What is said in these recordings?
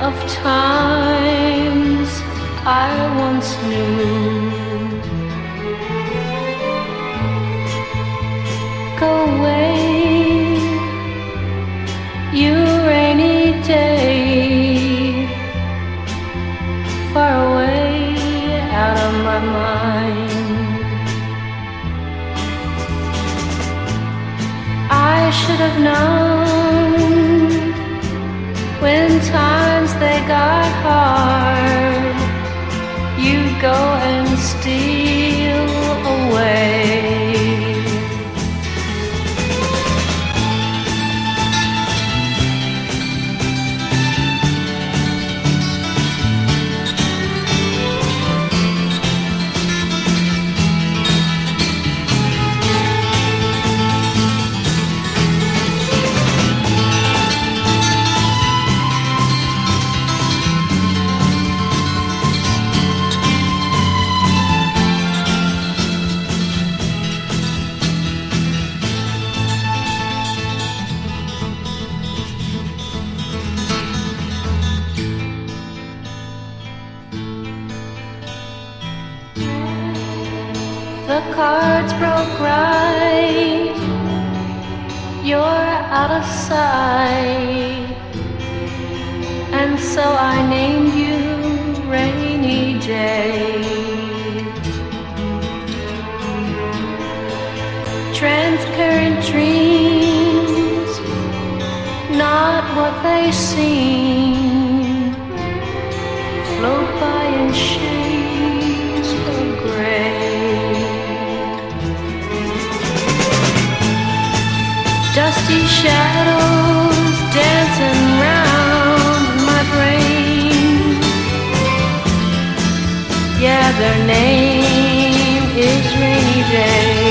of times I once knew. Go away, you rainy day, far away out of my mind. I should have known. And so I named. name is Rainy Day.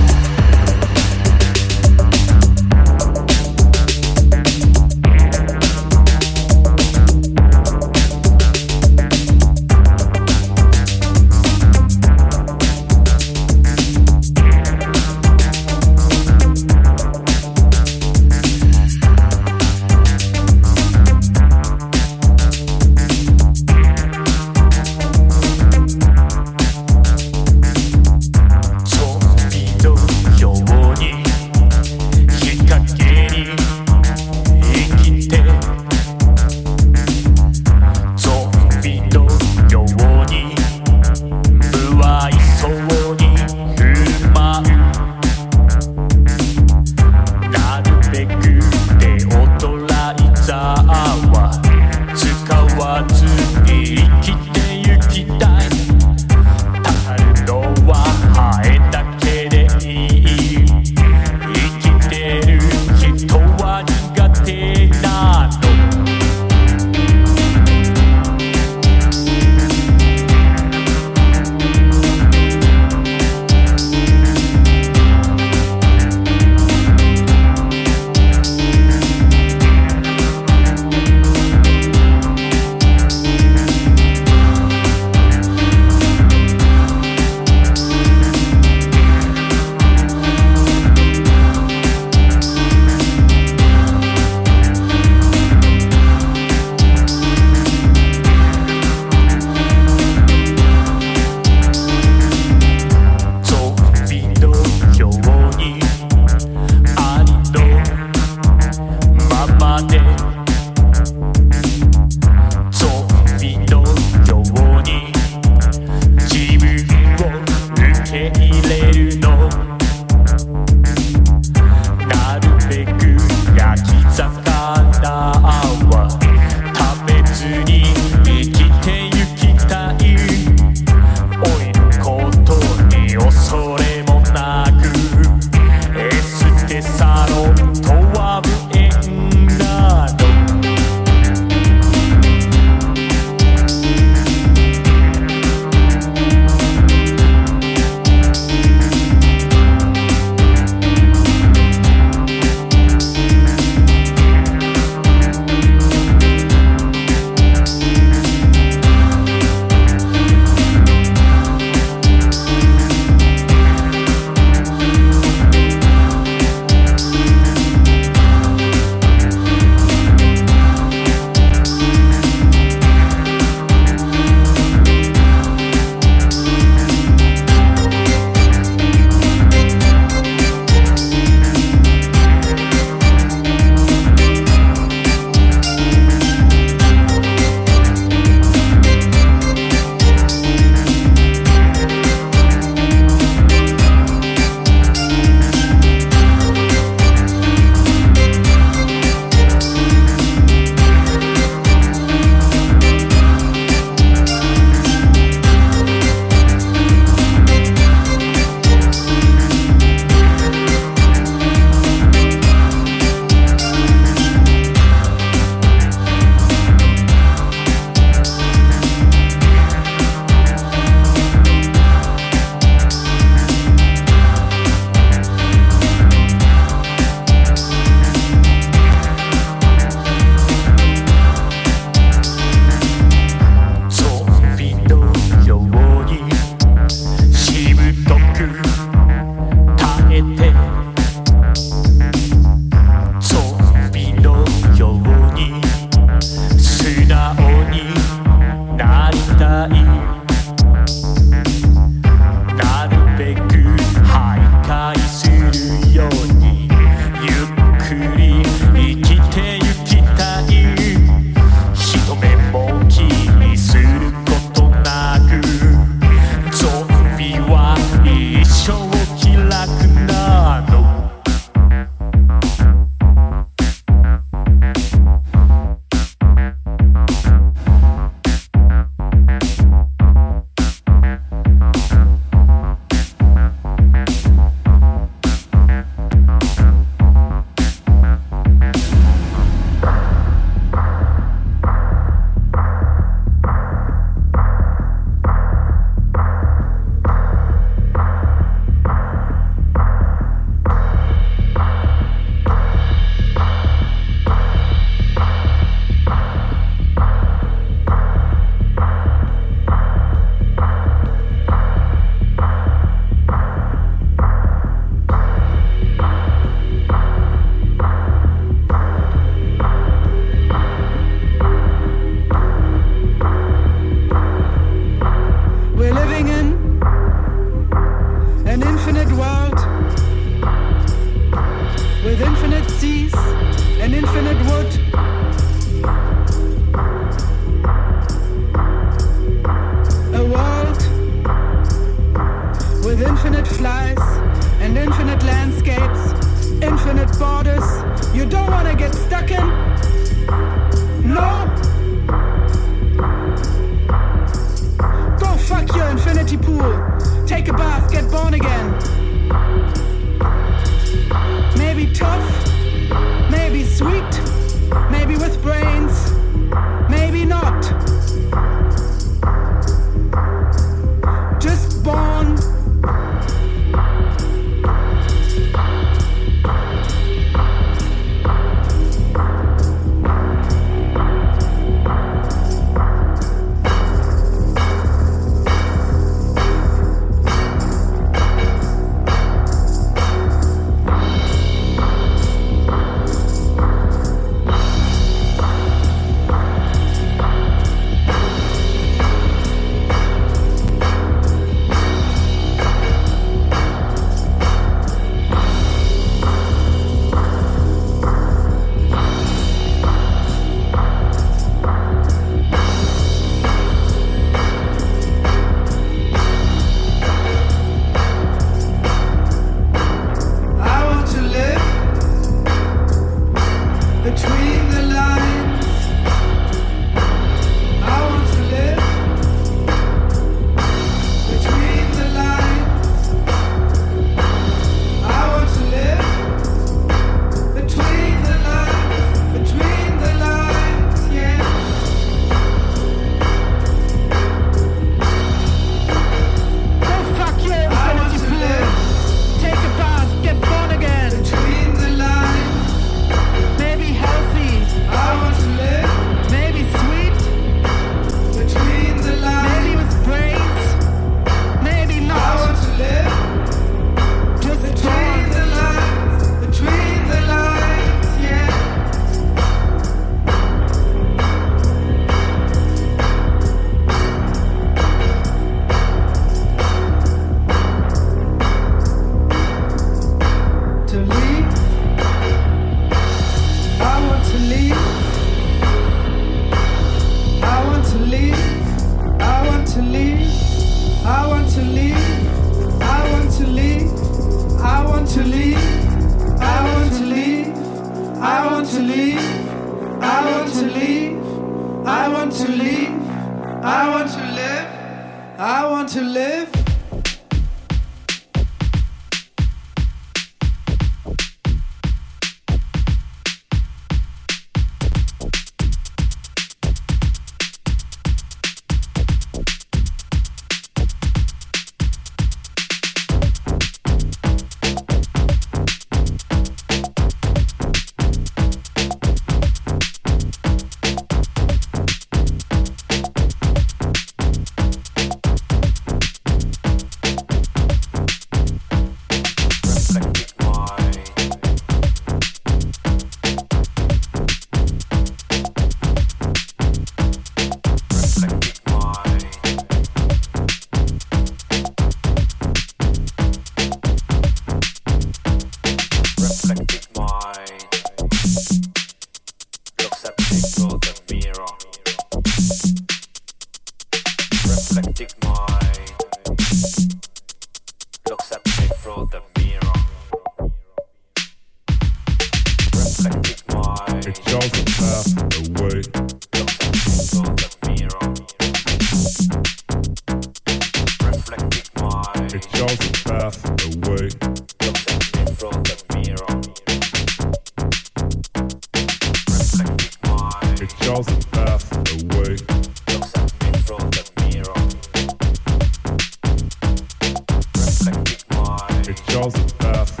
Joseph